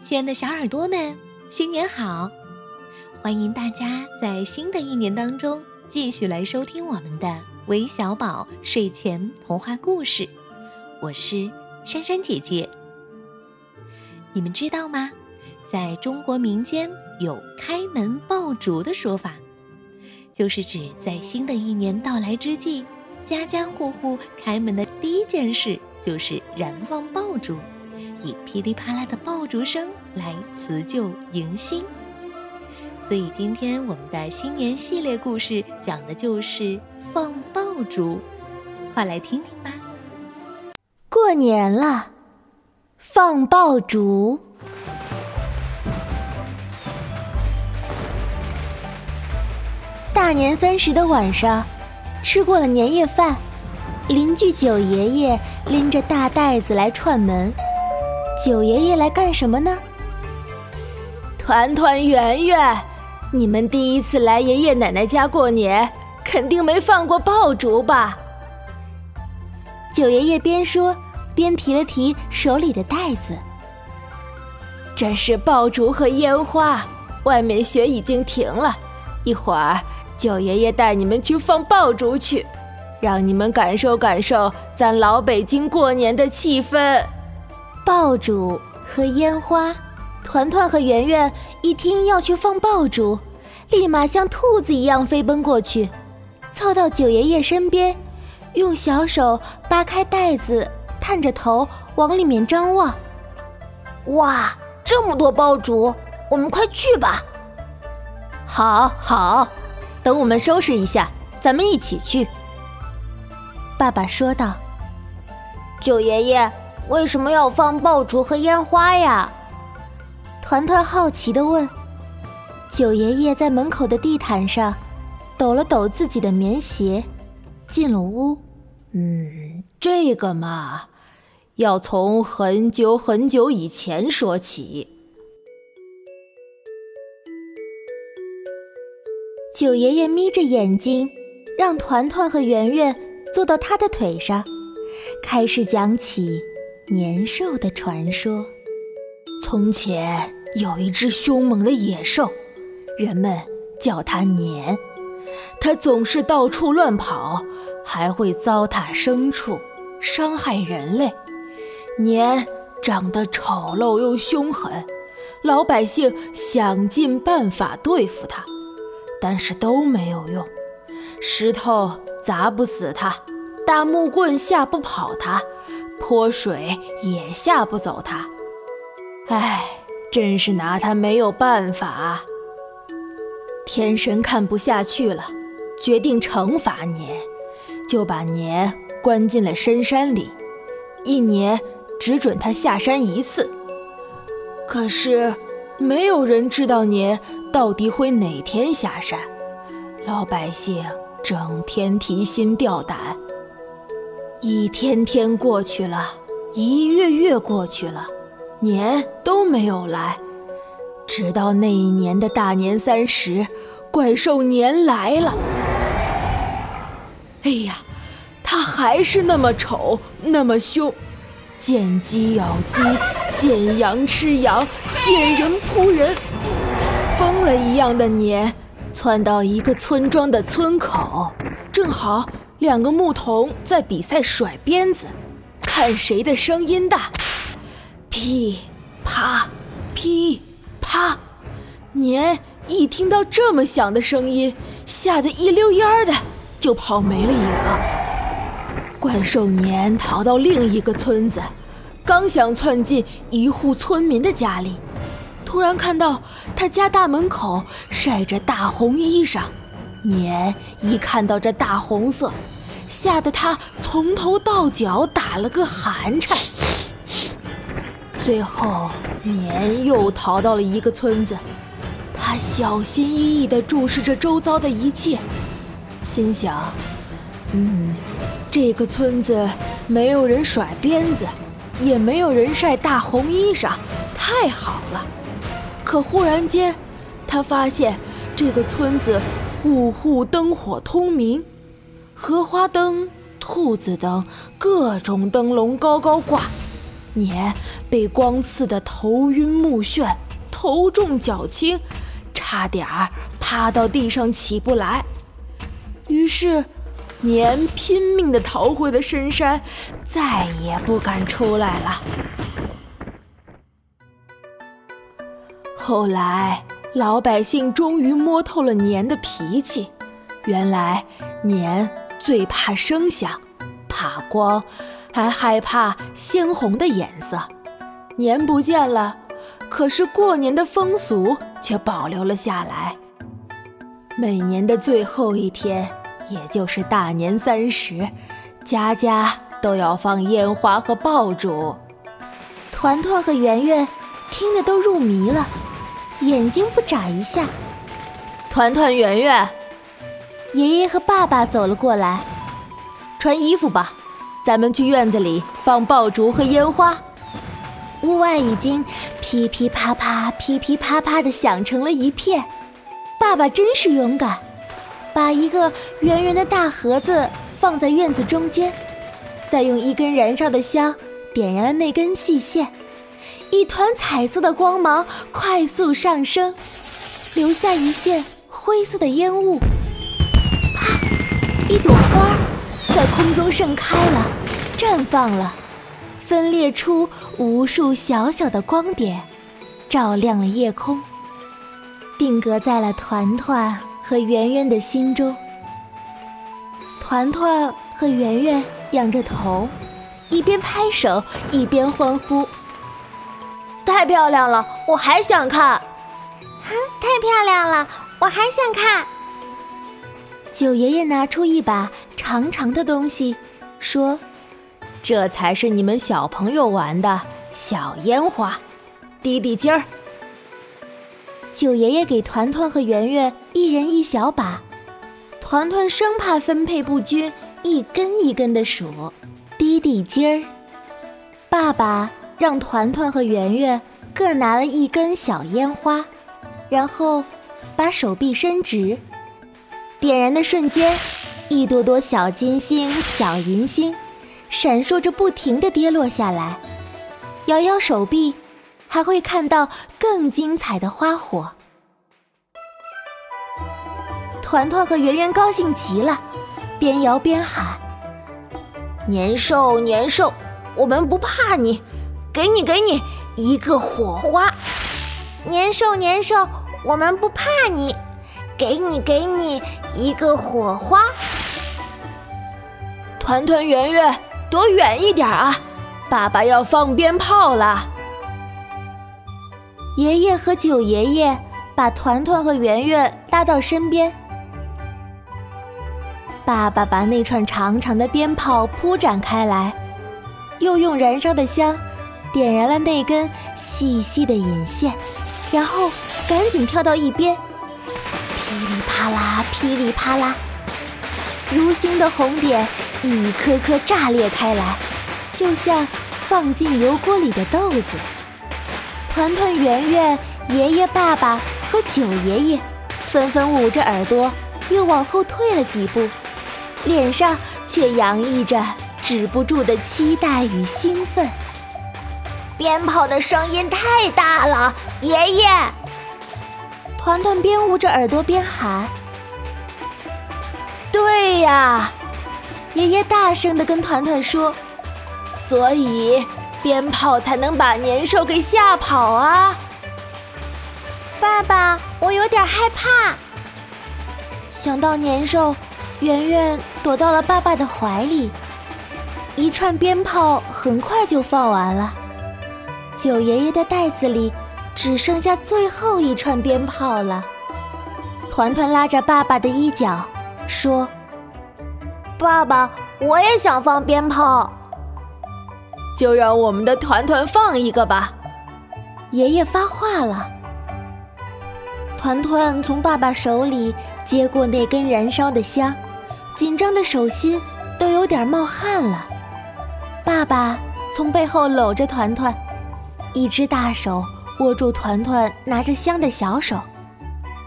亲爱的小耳朵们，新年好！欢迎大家在新的一年当中继续来收听我们的微小宝睡前童话故事。我是珊珊姐姐。你们知道吗？在中国民间有“开门爆竹”的说法，就是指在新的一年到来之际，家家户户开门的第一件事就是燃放爆竹。以噼里啪啦的爆竹声来辞旧迎新，所以今天我们的新年系列故事讲的就是放爆竹，快来听听吧。过年了，放爆竹。大年三十的晚上，吃过了年夜饭，邻居九爷爷拎着大袋子来串门。九爷爷来干什么呢？团团圆圆，你们第一次来爷爷奶奶家过年，肯定没放过爆竹吧？九爷爷边说边提了提手里的袋子。这是爆竹和烟花，外面雪已经停了，一会儿九爷爷带你们去放爆竹去，让你们感受感受咱老北京过年的气氛。爆竹和烟花，团团和圆圆一听要去放爆竹，立马像兔子一样飞奔过去，凑到九爷爷身边，用小手扒开袋子，探着头往里面张望。哇，这么多爆竹，我们快去吧！好，好，等我们收拾一下，咱们一起去。爸爸说道：“九爷爷。”为什么要放爆竹和烟花呀？团团好奇地问。九爷爷在门口的地毯上抖了抖自己的棉鞋，进了屋。嗯，这个嘛，要从很久很久以前说起。九爷爷眯着眼睛，让团团和圆圆坐到他的腿上，开始讲起。年兽的传说。从前有一只凶猛的野兽，人们叫它年。它总是到处乱跑，还会糟蹋牲畜，伤害人类。年长得丑陋又凶狠，老百姓想尽办法对付它，但是都没有用。石头砸不死它，大木棍吓不跑它。泼水也吓不走他，唉，真是拿他没有办法。天神看不下去了，决定惩罚年，就把年关进了深山里，一年只准他下山一次。可是没有人知道年到底会哪天下山，老百姓整天提心吊胆。一天天过去了，一月月过去了，年都没有来。直到那一年的大年三十，怪兽年来了。哎呀，他还是那么丑，那么凶，见鸡咬鸡，见羊吃羊，见人扑人。疯了一样的年，窜到一个村庄的村口，正好。两个牧童在比赛甩鞭子，看谁的声音大。噼啪，噼啪，年一听到这么响的声音，吓得一溜烟儿的就跑没了影。怪兽年逃到另一个村子，刚想窜进一户村民的家里，突然看到他家大门口晒着大红衣裳。年一看到这大红色，吓得他从头到脚打了个寒颤。最后，年又逃到了一个村子，他小心翼翼地注视着周遭的一切，心想：“嗯，这个村子没有人甩鞭子，也没有人晒大红衣裳，太好了。”可忽然间，他发现这个村子。户户灯火通明，荷花灯、兔子灯，各种灯笼高高挂，年被光刺得头晕目眩，头重脚轻，差点儿趴到地上起不来。于是，年拼命地逃回了深山，再也不敢出来了。后来，老百姓终于摸透了年的脾气，原来年最怕声响，怕光。还害怕鲜红的颜色，年不见了，可是过年的风俗却保留了下来。每年的最后一天，也就是大年三十，家家都要放烟花和爆竹。团团和圆圆听得都入迷了，眼睛不眨一下。团团圆圆，爷爷和爸爸走了过来，穿衣服吧。咱们去院子里放爆竹和烟花，屋外已经噼噼啪啪、噼噼啪啪的响成了一片。爸爸真是勇敢，把一个圆圆的大盒子放在院子中间，再用一根燃烧的香点燃了那根细线，一团彩色的光芒快速上升，留下一线灰色的烟雾。一朵花在空中盛开了。绽放了，分裂出无数小小的光点，照亮了夜空，定格在了团团和圆圆的心中。团团和圆圆仰着头，一边拍手一边欢呼：“太漂亮了，我还想看！”“哼，太漂亮了，我还想看！”九爷爷拿出一把长长的东西，说。这才是你们小朋友玩的小烟花，滴滴尖儿。九爷爷给团团和圆圆一人一小把，团团生怕分配不均，一根一根的数，滴滴尖儿。爸爸让团团和圆圆各拿了一根小烟花，然后把手臂伸直，点燃的瞬间，一朵朵小金星、小银星。闪烁着，不停地跌落下来。摇摇手臂，还会看到更精彩的花火。团团和圆圆高兴极了，边摇边喊：“年兽，年兽，我们不怕你！给你，给你一个火花！年兽，年兽，我们不怕你！给你，给你一个火花！团团圆圆。”躲远一点啊！爸爸要放鞭炮了。爷爷和九爷爷把团团和圆圆拉到身边。爸爸把那串长长的鞭炮铺展开来，又用燃烧的香点燃了那根细细的引线，然后赶紧跳到一边。噼里啪啦，噼里啪啦，如星的红点。一颗颗炸裂开来，就像放进油锅里的豆子。团团、圆圆、爷爷、爸爸和九爷爷纷纷捂着耳朵，又往后退了几步，脸上却洋溢着止不住的期待与兴奋。鞭炮的声音太大了，爷爷！团团边捂着耳朵边喊：“对呀！”爷爷大声地跟团团说：“所以鞭炮才能把年兽给吓跑啊！”爸爸，我有点害怕。想到年兽，圆圆躲到了爸爸的怀里。一串鞭炮很快就放完了，九爷爷的袋子里只剩下最后一串鞭炮了。团团拉着爸爸的衣角说。爸爸，我也想放鞭炮，就让我们的团团放一个吧。爷爷发话了。团团从爸爸手里接过那根燃烧的香，紧张的手心都有点冒汗了。爸爸从背后搂着团团，一只大手握住团团拿着香的小手，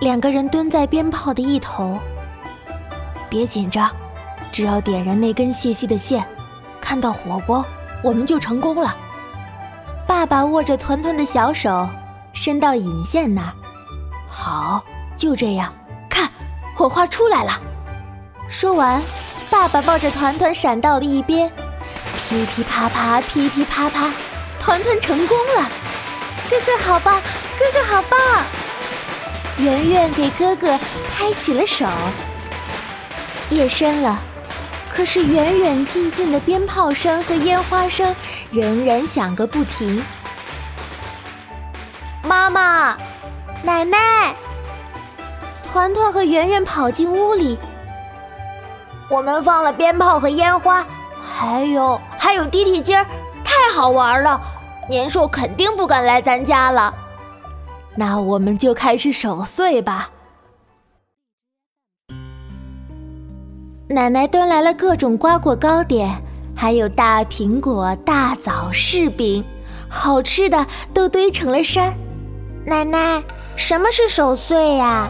两个人蹲在鞭炮的一头。别紧张。只要点燃那根细细的线，看到火光，我们就成功了。爸爸握着团团的小手，伸到引线那儿。好，就这样，看，火花出来了。说完，爸爸抱着团团闪到了一边。噼噼啪啪，噼噼啪啪，团团成功了。哥哥好棒，哥哥好棒！圆圆给哥哥拍起了手。夜深了，可是远远近近的鞭炮声和烟花声仍然响个不停。妈妈，奶奶，团团和圆圆跑进屋里。我们放了鞭炮和烟花，还有还有滴滴尖儿，太好玩了！年兽肯定不敢来咱家了。那我们就开始守岁吧。奶奶端来了各种瓜果糕点，还有大苹果、大枣、柿饼，好吃的都堆成了山。奶奶，什么是守岁呀？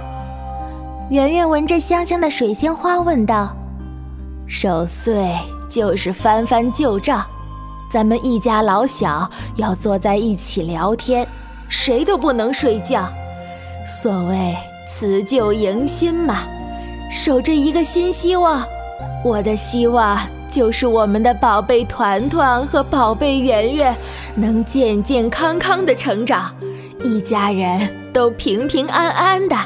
圆圆闻着香香的水仙花问道。守岁就是翻翻旧账，咱们一家老小要坐在一起聊天，谁都不能睡觉。所谓辞旧迎新嘛。守着一个新希望，我的希望就是我们的宝贝团团和宝贝圆圆能健健康康的成长，一家人都平平安安的。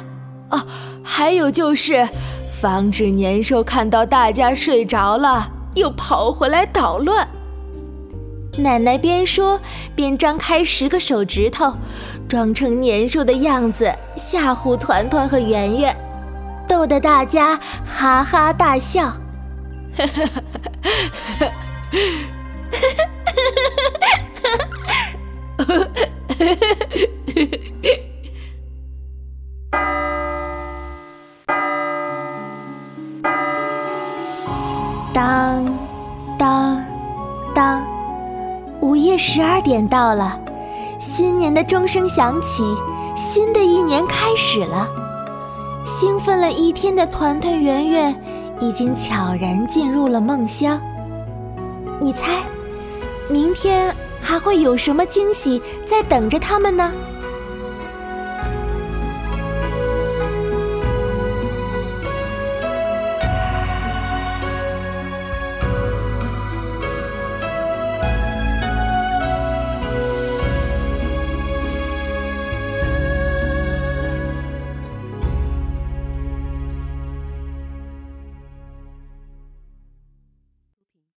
哦，还有就是，防止年兽看到大家睡着了又跑回来捣乱。奶奶边说边张开十个手指头，装成年兽的样子吓唬团团和圆圆。逗得大家哈哈大笑。当当当，夜十二点到了，新年的钟声响起，新的一年开始了。兴奋了一天的团团圆圆，已经悄然进入了梦乡。你猜，明天还会有什么惊喜在等着他们呢？